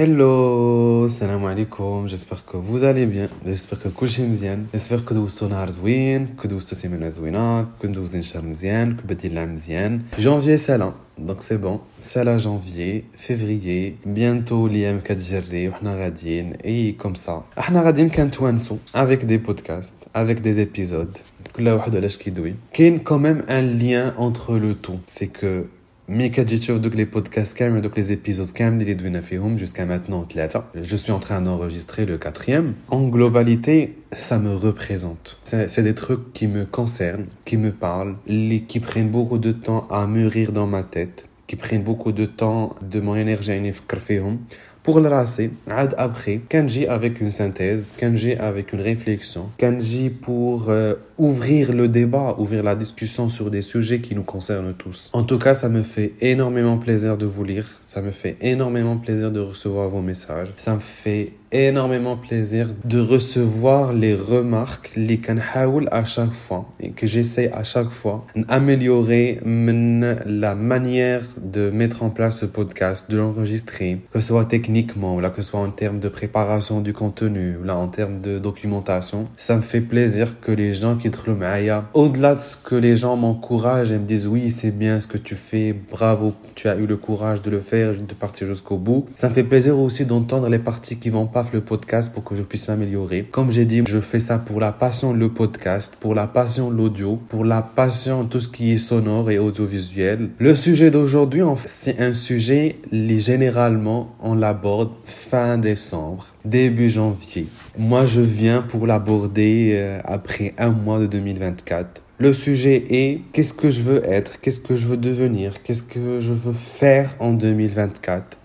Hello, salam alaikum, j'espère que vous allez bien, j'espère que كل شيء مزيان, j'espère que دوزتو نهار زوين, que دوزتو سيمانة زوينة, que دوزين شهر مزيان, que بدي العام مزيان. Janvier سالا, donc c'est bon, سالا janvier, février, bientôt الأيام كتجري وحنا غاديين, et comme ça. احنا غاديين كنتوانسو avec des podcasts, avec des épisodes, كل واحد علاش كيدوي. كاين quand même un lien entre le tout, c'est que مي كتجي تشوف دوك لي بودكاست كامل دوك لي زيبيزود كامل اللي دوينا فيهم jusqu'à maintenant ثلاثة je suis en train d'enregistrer le quatrième en globalité ça me représente c'est des trucs qui me concernent qui me parlent qui prennent beaucoup de temps à mûrir dans ma tête qui prennent beaucoup de temps de mon énergie à نفكر فيهم pour le raser, après, Kanji avec une synthèse, Kanji avec une réflexion, Kanji pour euh, ouvrir le débat, ouvrir la discussion sur des sujets qui nous concernent tous. En tout cas, ça me fait énormément plaisir de vous lire, ça me fait énormément plaisir de recevoir vos messages, ça me fait énormément plaisir de recevoir les remarques, les kanhaoul à chaque fois, et que j'essaie à chaque fois d'améliorer la manière de mettre en place ce podcast, de l'enregistrer, que ce soit techniquement, là, que ce soit en termes de préparation du contenu, là, en termes de documentation. Ça me fait plaisir que les gens qui trouvent au-delà de ce que les gens m'encouragent et me disent oui, c'est bien ce que tu fais, bravo, tu as eu le courage de le faire, de partir jusqu'au bout. Ça me fait plaisir aussi d'entendre les parties qui vont pas le podcast pour que je puisse m'améliorer. Comme j'ai dit, je fais ça pour la passion le podcast, pour la passion l'audio, pour la passion tout ce qui est sonore et audiovisuel. Le sujet d'aujourd'hui, c'est un sujet, généralement, on l'aborde fin décembre, début janvier. Moi, je viens pour l'aborder euh, après un mois de 2024. Le sujet est qu'est-ce que je veux être, qu'est-ce que je veux devenir, qu'est-ce que je veux faire en 2024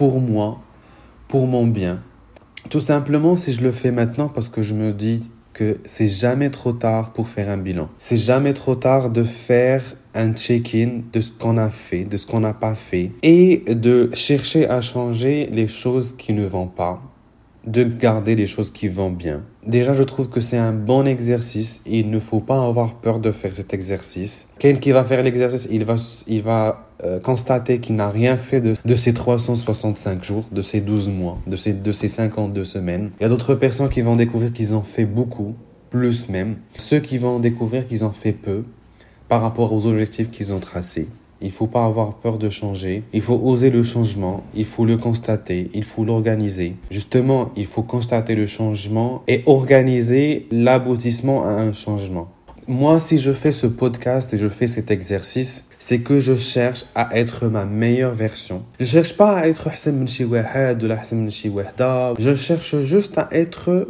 pour moi, pour mon bien. Tout simplement si je le fais maintenant parce que je me dis que c'est jamais trop tard pour faire un bilan. C'est jamais trop tard de faire un check-in de ce qu'on a fait, de ce qu'on n'a pas fait et de chercher à changer les choses qui ne vont pas, de garder les choses qui vont bien. Déjà, je trouve que c'est un bon exercice. Il ne faut pas avoir peur de faire cet exercice. Quelqu'un qui va faire l'exercice, il va, il va constater qu'il n'a rien fait de, de ces 365 jours, de ces 12 mois, de ces, de ces 52 semaines. Il y a d'autres personnes qui vont découvrir qu'ils ont fait beaucoup, plus même. Ceux qui vont découvrir qu'ils ont fait peu par rapport aux objectifs qu'ils ont tracés. Il faut pas avoir peur de changer. Il faut oser le changement. Il faut le constater. Il faut l'organiser. Justement, il faut constater le changement et organiser l'aboutissement à un changement. Moi, si je fais ce podcast et je fais cet exercice, c'est que je cherche à être ma meilleure version. Je cherche pas à être Je cherche juste à être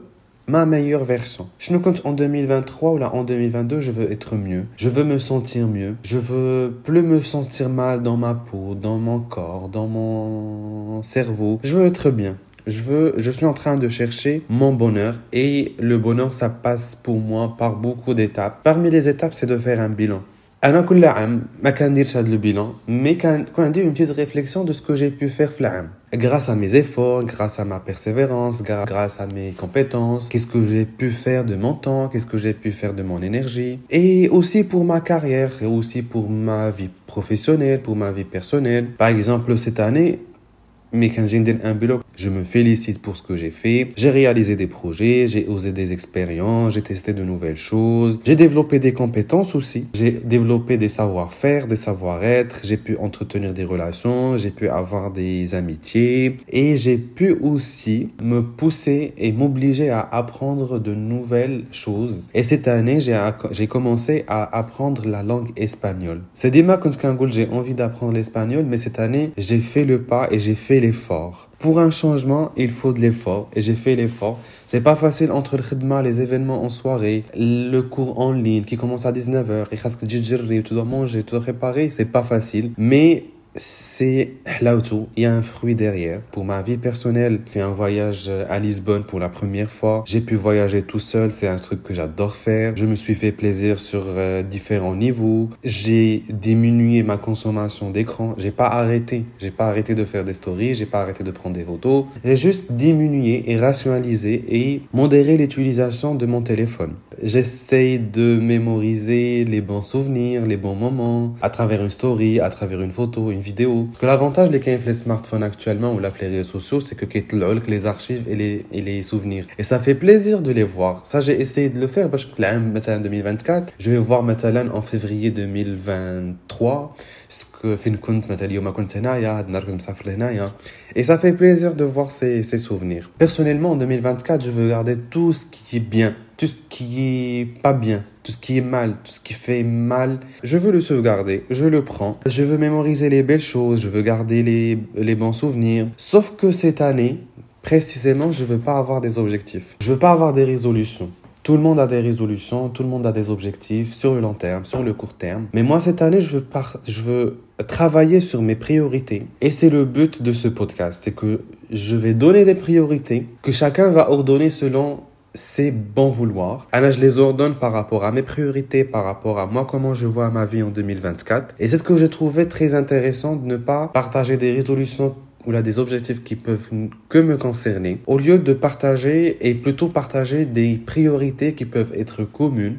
ma meilleure version. Je me compte en 2023 ou là en 2022, je veux être mieux. Je veux me sentir mieux. Je veux plus me sentir mal dans ma peau, dans mon corps, dans mon cerveau. Je veux être bien Je veux, je suis en train de chercher mon bonheur et le bonheur, ça passe pour moi par beaucoup d'étapes. Parmi les étapes, c'est de faire un bilan. انا كل عام ما كنديرش هذا البيلان مي كان كون عندي اون بيز ريفليكسيون دو سكو جي بو فير في العام grâce à mes efforts, grâce à ma persévérance, grâce à mes compétences, qu'est-ce que j'ai pu faire de mon temps, qu'est-ce que j'ai pu faire de mon énergie, et aussi pour ma carrière, et aussi pour ma vie professionnelle, pour ma vie personnelle. Par exemple, cette année, mais quand j'ai un bilan, je me félicite pour ce que j'ai fait. J'ai réalisé des projets, j'ai osé des expériences, j'ai testé de nouvelles choses. J'ai développé des compétences aussi. J'ai développé des savoir-faire, des savoir-être. J'ai pu entretenir des relations, j'ai pu avoir des amitiés. Et j'ai pu aussi me pousser et m'obliger à apprendre de nouvelles choses. Et cette année, j'ai commencé à apprendre la langue espagnole. C'est quand j'ai envie d'apprendre l'espagnol, mais cette année, j'ai fait le pas et j'ai fait l'effort. Pour un changement, il faut de l'effort et j'ai fait l'effort. C'est pas facile entre le khidma, les événements en soirée, le cours en ligne qui commence à 19h, et tu dois manger, tu dois préparer, c'est pas facile. Mais c'est l'auto, il y a un fruit derrière. Pour ma vie personnelle, j'ai fait un voyage à Lisbonne pour la première fois. J'ai pu voyager tout seul, c'est un truc que j'adore faire. Je me suis fait plaisir sur euh, différents niveaux. J'ai diminué ma consommation d'écran. J'ai pas arrêté. J'ai pas arrêté de faire des stories, j'ai pas arrêté de prendre des photos. J'ai juste diminué et rationalisé et modéré l'utilisation de mon téléphone j'essaye de mémoriser les bons souvenirs, les bons moments, à travers une story, à travers une photo, une vidéo. Que l'avantage des qu'aient les smartphones actuellement ou la les réseaux sociaux, c'est que les archives et les, et les souvenirs. Et ça fait plaisir de les voir. Ça, j'ai essayé de le faire parce que là, 2024, je vais voir maintenant en février 2020 3 فين كنت مثلا اليوم كنت هنايا هاد et ça fait plaisir de voir ces, ces souvenirs personnellement en 2024 je veux garder tout ce qui est bien tout ce qui est pas bien tout ce qui est mal, tout ce qui fait mal, je veux le sauvegarder, je le prends, je veux mémoriser les belles choses, je veux garder les, les bons souvenirs. Sauf que cette année, précisément, je veux pas avoir des objectifs, je veux pas avoir des résolutions. Tout le monde a des résolutions, tout le monde a des objectifs sur le long terme, sur le court terme. Mais moi, cette année, je veux, travailler sur mes priorités. Et c'est le but de ce podcast. C'est que je vais donner des priorités que chacun va ordonner selon c'est bon vouloir. Alors, je les ordonne par rapport à mes priorités, par rapport à moi, comment je vois ma vie en 2024. Et c'est ce que j'ai trouvé très intéressant de ne pas partager des résolutions ou là des objectifs qui peuvent que me concerner, au lieu de partager et plutôt partager des priorités qui peuvent être communes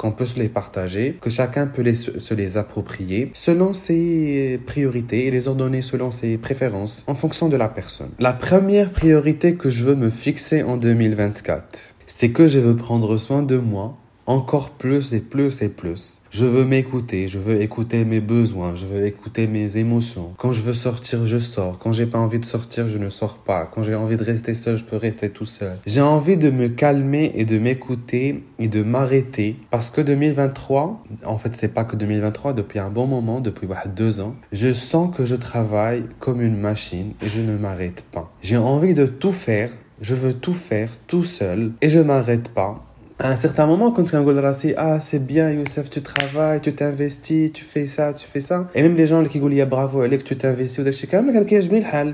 qu'on peut se les partager, que chacun peut les, se les approprier selon ses priorités et les ordonner selon ses préférences en fonction de la personne. La première priorité que je veux me fixer en 2024, c'est que je veux prendre soin de moi encore plus et plus et plus. Je veux m'écouter, je veux écouter mes besoins, je veux écouter mes émotions. Quand je veux sortir, je sors. Quand j'ai pas envie de sortir, je ne sors pas. Quand j'ai envie de rester seul, je peux rester tout seul. J'ai envie de me calmer et de m'écouter et de m'arrêter parce que 2023, en fait, c'est pas que 2023, depuis un bon moment, depuis bah, deux ans, je sens que je travaille comme une machine et je ne m'arrête pas. J'ai envie de tout faire je veux tout faire tout seul et je m'arrête pas à un certain moment, quand Kangol Rassi, ah, c'est bien, Youssef, tu travailles, tu t'investis, tu fais ça, tu fais ça. Et même les gens qui disent, bravo, Alec, tu t'investis, ou d'achat, quand même,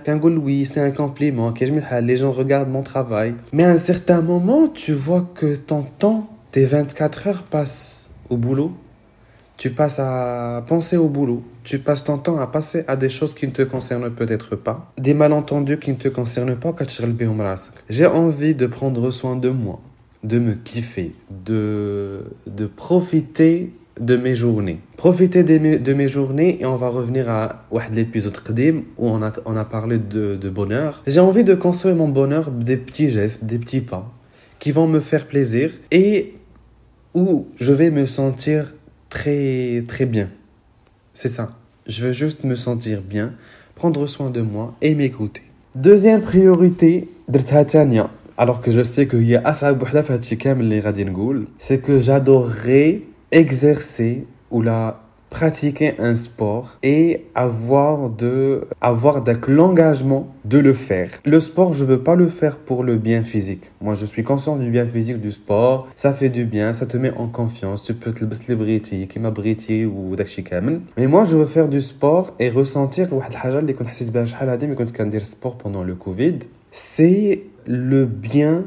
quand oui, c'est un compliment, les gens regardent mon travail. Mais à un certain moment, tu vois que ton temps, tes 24 heures passent au boulot. Tu passes à penser au boulot. Tu passes ton temps à passer à des choses qui ne te concernent peut-être pas. Des malentendus qui ne te concernent pas. J'ai envie de prendre soin de moi de me kiffer, de, de profiter de mes journées. Profiter de mes, de mes journées et on va revenir à l'épisode où on a, on a parlé de, de bonheur. J'ai envie de construire mon bonheur des petits gestes, des petits pas qui vont me faire plaisir et où je vais me sentir très très bien. C'est ça. Je veux juste me sentir bien, prendre soin de moi et m'écouter. Deuxième priorité, Tania alors que je sais qu'il y a أصعب وحدة في هادشي كامل اللي غادي نقول c'est que j'adorerais exercer ou la pratiquer un sport et avoir de avoir l'engagement de le faire. Le sport, je veux pas le faire pour le bien physique. Moi, je suis conscient du bien physique du sport. Ça fait du bien, ça te met en confiance. Tu peux te le briti, qui m'a briti ou dakshi kamel. Mais moi, je veux faire du sport et ressentir واحد الحاجة اللي كنت حسيت بها شحال هادي ملي كنت كندير sport pendant le Covid. C'est le bien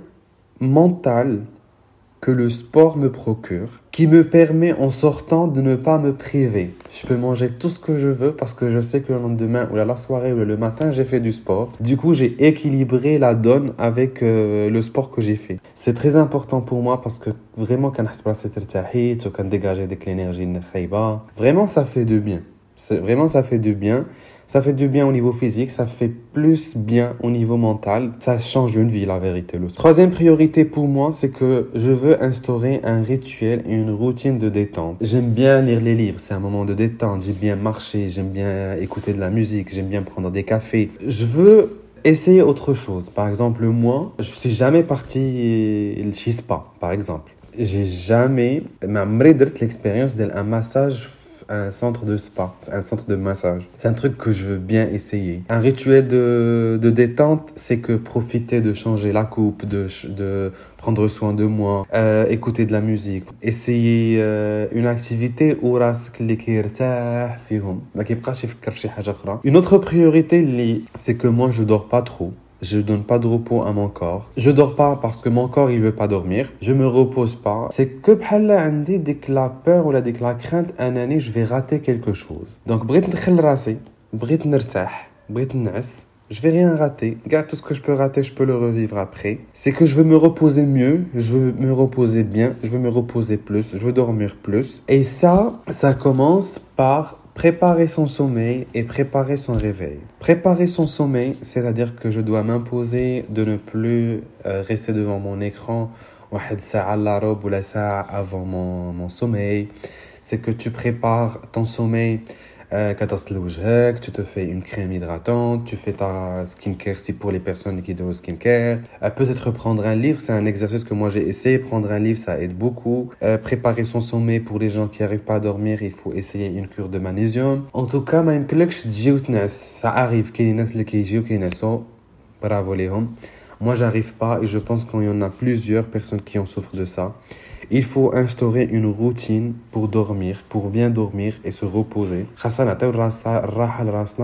mental que le sport me procure, qui me permet en sortant de ne pas me priver. Je peux manger tout ce que je veux parce que je sais que le lendemain ou la soirée ou le matin j'ai fait du sport. Du coup j'ai équilibré la donne avec euh, le sport que j'ai fait. C'est très important pour moi parce que vraiment quand quand dégager de l'énergie vraiment ça fait du bien. Vraiment ça fait du bien. Ça fait du bien au niveau physique, ça fait plus bien au niveau mental. Ça change une vie, la vérité. Le troisième priorité pour moi, c'est que je veux instaurer un rituel et une routine de détente. J'aime bien lire les livres, c'est un moment de détente. J'aime bien marcher, j'aime bien écouter de la musique, j'aime bien prendre des cafés. Je veux essayer autre chose. Par exemple, moi, je suis jamais parti chez Spa, par exemple. J'ai jamais, mais l'expérience d'un massage un centre de spa, un centre de massage. C'est un truc que je veux bien essayer. Un rituel de, de détente, c'est que profiter de changer la coupe, de, de prendre soin de moi, euh, écouter de la musique, essayer euh, une activité où Une autre priorité, c'est que moi je dors pas trop je ne donne pas de repos à mon corps, je ne dors pas parce que mon corps il veut pas dormir, je ne me repose pas. C'est que dès que la peur ou la, crainte un année, je vais rater quelque chose. Donc, je vais rien rater. Garde tout ce que je peux rater, je peux le revivre après. C'est que je veux me reposer mieux, je veux me reposer bien, je veux me reposer plus, je veux dormir plus. Et ça, ça commence par préparer son sommeil et préparer son réveil. Préparer son sommeil, c'est-à-dire que je dois m'imposer de ne plus euh, rester devant mon écran avant mon, mon sommeil. C'est que tu prépares ton sommeil euh, tu te fais une crème hydratante, tu fais ta skincare si pour les personnes qui donnent skincare. Euh, peut-être prendre un livre, c'est un exercice que moi j'ai essayé. Prendre un livre, ça aide beaucoup. Euh, préparer son sommeil pour les gens qui n'arrivent pas à dormir, il faut essayer une cure de magnésium. En tout cas, ما يمكنلكش تجي ça arrive كاين ناس اللي كيجيو كينعسوا bravo ليهم. Moi, j'arrive pas et je pense qu'il y en a plusieurs personnes qui en souffrent de ça. il faut instaurer une routine pour dormir, pour bien dormir et se reposer.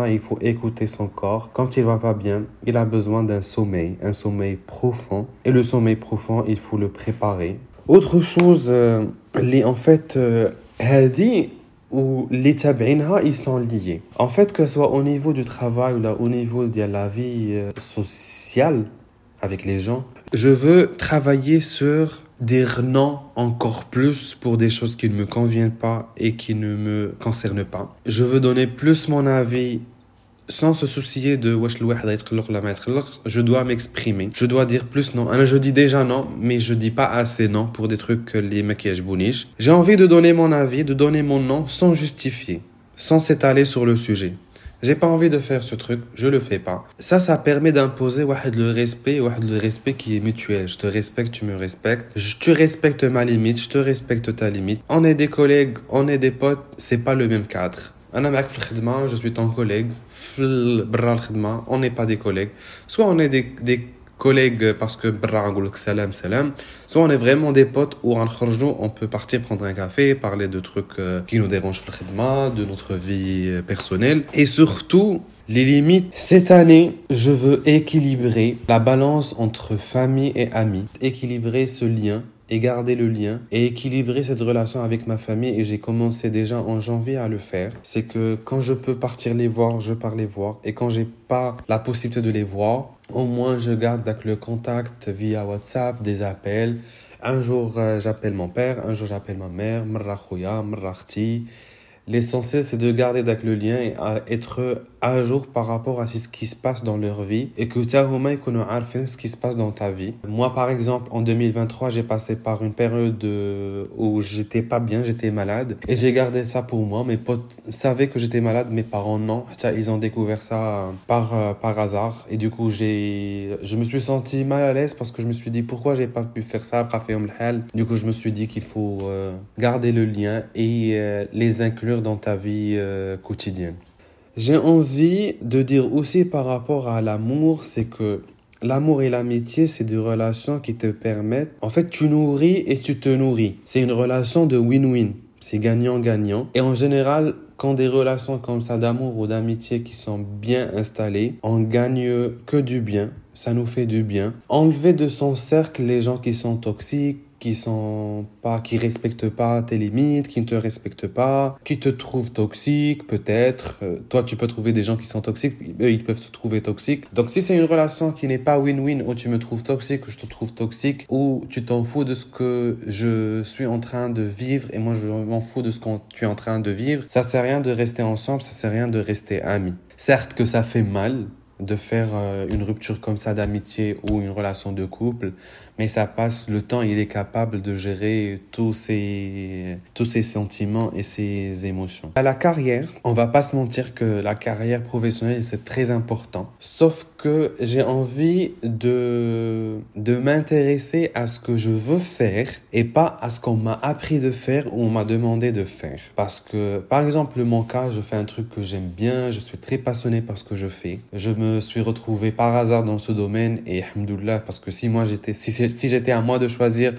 Il faut écouter son corps. Quand il va pas bien, il a besoin d'un sommeil, un sommeil profond. Et le sommeil profond, il faut le préparer. Autre chose, euh, les, en fait, euh, ou les tab'inha, ils sont liés. En fait, que ce soit au niveau du travail ou là, au niveau de la vie euh, sociale, avec les gens. Je veux travailler sur dire non encore plus pour des choses qui ne me conviennent pas et qui ne me concernent pas. Je veux donner plus mon avis sans se soucier de je dois m'exprimer. Je dois dire plus non. Je dis déjà non, mais je dis pas assez non pour des trucs les maquillages bouniches. J'ai envie de donner mon avis, de donner mon non sans justifier, sans s'étaler sur le sujet. J'ai pas envie de faire ce truc, je le fais pas. Ça, ça permet d'imposer le respect, le respect qui est mutuel. Je te respecte, tu me respectes. Je, tu respectes ma limite, je te respecte ta limite. On est des collègues, on est des potes, c'est pas le même cadre. Je suis ton collègue. On n'est pas des collègues. Soit on est des, des collègues parce que salam salam. Soit on est vraiment des potes où on peut partir prendre un café parler de trucs euh, qui nous dérangent de notre vie euh, personnelle. Et surtout les limites. Cette année je veux équilibrer la balance entre famille et amis. Équilibrer ce lien et garder le lien. Et équilibrer cette relation avec ma famille. Et j'ai commencé déjà en janvier à le faire. C'est que quand je peux partir les voir, je pars les voir. Et quand j'ai pas la possibilité de les voir, au moins je garde le contact via WhatsApp, des appels. Un jour euh, j'appelle mon père, un jour j'appelle ma mère, L'essentiel, c'est de garder avec le lien et être à jour par rapport à ce qui se passe dans leur vie et que tu as ce qui se passe dans ta vie. Moi, par exemple, en 2023, j'ai passé par une période où j'étais pas bien, j'étais malade et j'ai gardé ça pour moi. Mes potes savaient que j'étais malade, mes parents non. Ils ont découvert ça par, par hasard et du coup, j'ai, je me suis senti mal à l'aise parce que je me suis dit pourquoi j'ai pas pu faire ça après Du coup, je me suis dit qu'il faut euh, garder le lien et euh, les inclure dans ta vie euh, quotidienne. J'ai envie de dire aussi par rapport à l'amour, c'est que l'amour et l'amitié, c'est des relations qui te permettent, en fait, tu nourris et tu te nourris. C'est une relation de win-win. C'est gagnant-gagnant. Et en général, quand des relations comme ça d'amour ou d'amitié qui sont bien installées, on gagne que du bien. Ça nous fait du bien. Enlever de son cercle les gens qui sont toxiques, qui sont pas, qui respectent pas tes limites, qui ne te respectent pas, qui te trouvent toxique, peut-être. Euh, toi, tu peux trouver des gens qui sont toxiques, eux, ils peuvent te trouver toxique. Donc, si c'est une relation qui n'est pas win-win, où tu me trouves toxique, ou je te trouve toxique, ou tu t'en fous de ce que je suis en train de vivre, et moi, je m'en fous de ce que tu es en train de vivre, ça sert à rien de rester ensemble, ça sert à rien de rester amis. Certes que ça fait mal, de faire euh, une rupture comme ça d'amitié ou une relation de couple, mais ça passe le temps, il est capable de gérer tous ses, tous ses sentiments et ses émotions. À la carrière, on va pas se mentir que la carrière professionnelle, c'est très important. Sauf que j'ai envie de, de m'intéresser à ce que je veux faire et pas à ce qu'on m'a appris de faire ou on m'a demandé de faire. Parce que, par exemple, mon cas, je fais un truc que j'aime bien, je suis très passionné par ce que je fais. Je me me suis retrouvé par hasard dans ce domaine et alhamdoulilah, parce que si moi j'étais, si, si j'étais à moi de choisir,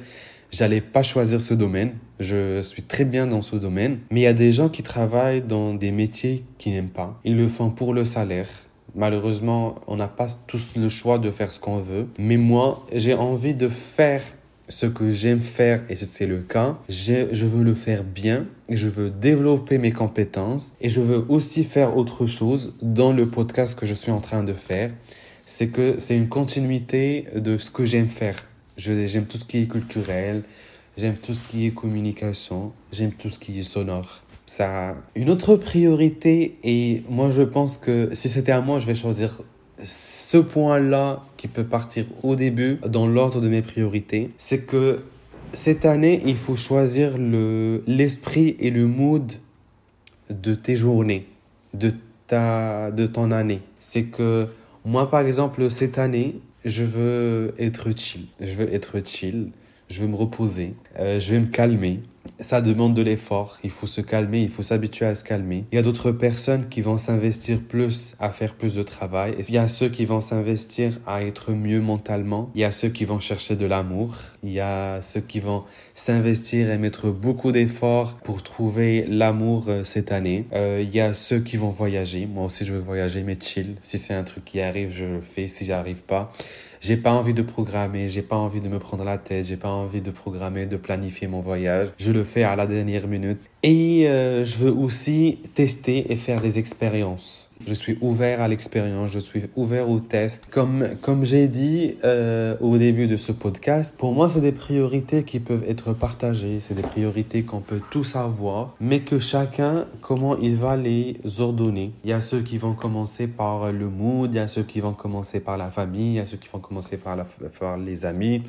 j'allais pas choisir ce domaine. Je suis très bien dans ce domaine. Mais il y a des gens qui travaillent dans des métiers qu'ils n'aiment pas. Ils le font pour le salaire. Malheureusement, on n'a pas tous le choix de faire ce qu'on veut. Mais moi, j'ai envie de faire ce que j'aime faire, et c'est le cas, je, veux le faire bien, je veux développer mes compétences, et je veux aussi faire autre chose dans le podcast que je suis en train de faire. C'est que c'est une continuité de ce que j'aime faire. J'aime tout ce qui est culturel, j'aime tout ce qui est communication, j'aime tout ce qui est sonore. Ça, une autre priorité, et moi je pense que si c'était à moi, je vais choisir ce point-là qui peut partir au début dans l'ordre de mes priorités, c'est que cette année, il faut choisir le, l'esprit et le mood de tes journées, de, ta, de ton année. C'est que moi, par exemple, cette année, je veux être chill. Je veux être chill. Je veux me reposer. Euh, je vais me calmer ça demande de l'effort, il faut se calmer, il faut s'habituer à se calmer. Il y a d'autres personnes qui vont s'investir plus à faire plus de travail. Il y a ceux qui vont s'investir à être mieux mentalement. Il y a ceux qui vont chercher de l'amour. Il y a ceux qui vont s'investir et mettre beaucoup d'efforts pour trouver l'amour euh, cette année. Euh, il y a ceux qui vont voyager. Moi aussi, je veux voyager, mais chill. Si c'est un truc qui arrive, je le fais. Si j'arrive pas, j'ai pas envie de programmer, j'ai pas envie de me prendre la tête, j'ai pas envie de programmer, de planifier mon voyage. Je le fais à la dernière minute. Et euh, je veux aussi tester et faire des expériences. Je suis ouvert à l'expérience, je suis ouvert au test. Comme, comme j'ai dit euh, au début de ce podcast, pour moi, c'est des priorités qui peuvent être partagées, c'est des priorités qu'on peut tous avoir, mais que chacun, comment il va les ordonner. Il y a ceux qui vont commencer par le mood, il y a ceux qui vont commencer par la famille, il y a ceux qui vont commencer par, par les amis,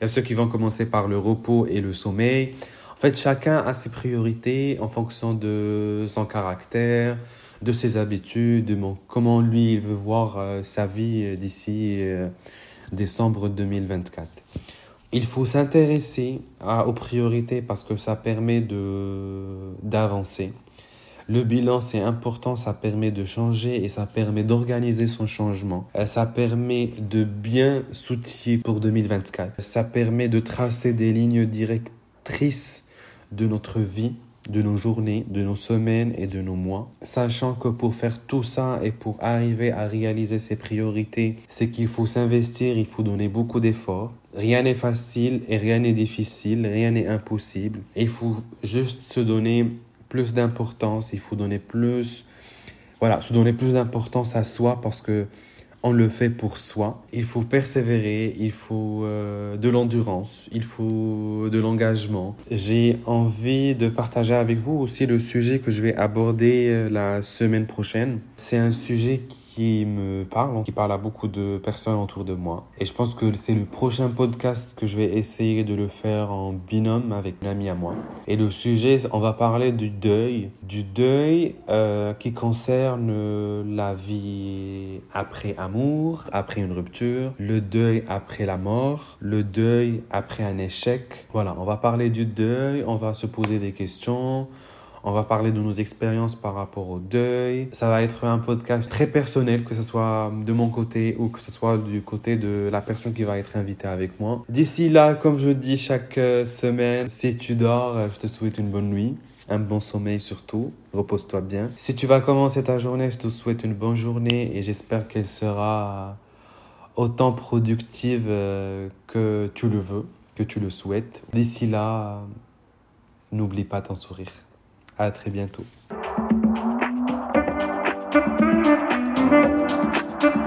il y a ceux qui vont commencer par le repos et le sommeil. Fait, chacun a ses priorités en fonction de son caractère, de ses habitudes, de comment lui il veut voir euh, sa vie euh, d'ici euh, décembre 2024. Il faut s'intéresser aux priorités parce que ça permet de d'avancer. Le bilan, c'est important, ça permet de changer et ça permet d'organiser son changement. Ça permet de bien s'outiller pour 2024. Ça permet de tracer des lignes directrices de notre vie, de nos journées, de nos semaines et de nos mois, sachant que pour faire tout ça et pour arriver à réaliser ses priorités, c'est qu'il faut s'investir, il faut donner beaucoup d'efforts. Rien n'est facile et rien n'est difficile, rien n'est impossible. Il faut juste se donner plus d'importance, il faut donner plus, voilà, se donner plus d'importance à soi parce que on le fait pour soi. Il faut persévérer, il faut euh, de l'endurance, il faut de l'engagement. J'ai envie de partager avec vous aussi le sujet que je vais aborder euh, la semaine prochaine. C'est un sujet qui qui me parle, qui parle à beaucoup de personnes autour de moi. Et je pense que c'est le prochain podcast que je vais essayer de le faire en binôme avec une amie à moi. Et le sujet, on va parler du deuil, du deuil euh, qui concerne la vie après amour, après une rupture, le deuil après la mort, le deuil après un échec. Voilà, on va parler du deuil, on va se poser des questions. On va parler de nos expériences par rapport au deuil. Ça va être un podcast très personnel, que ce soit de mon côté ou que ce soit du côté de la personne qui va être invitée avec moi. D'ici là, comme je dis chaque euh, semaine, si tu dors, euh, je te souhaite une bonne nuit un bon sommeil surtout. Repose-toi bien. Si tu vas commencer ta journée, je te souhaite une bonne journée et j'espère qu'elle sera autant productive euh, que tu le veux, que tu le souhaites. D'ici là, n'oublie pas ton sourire. À très bientôt.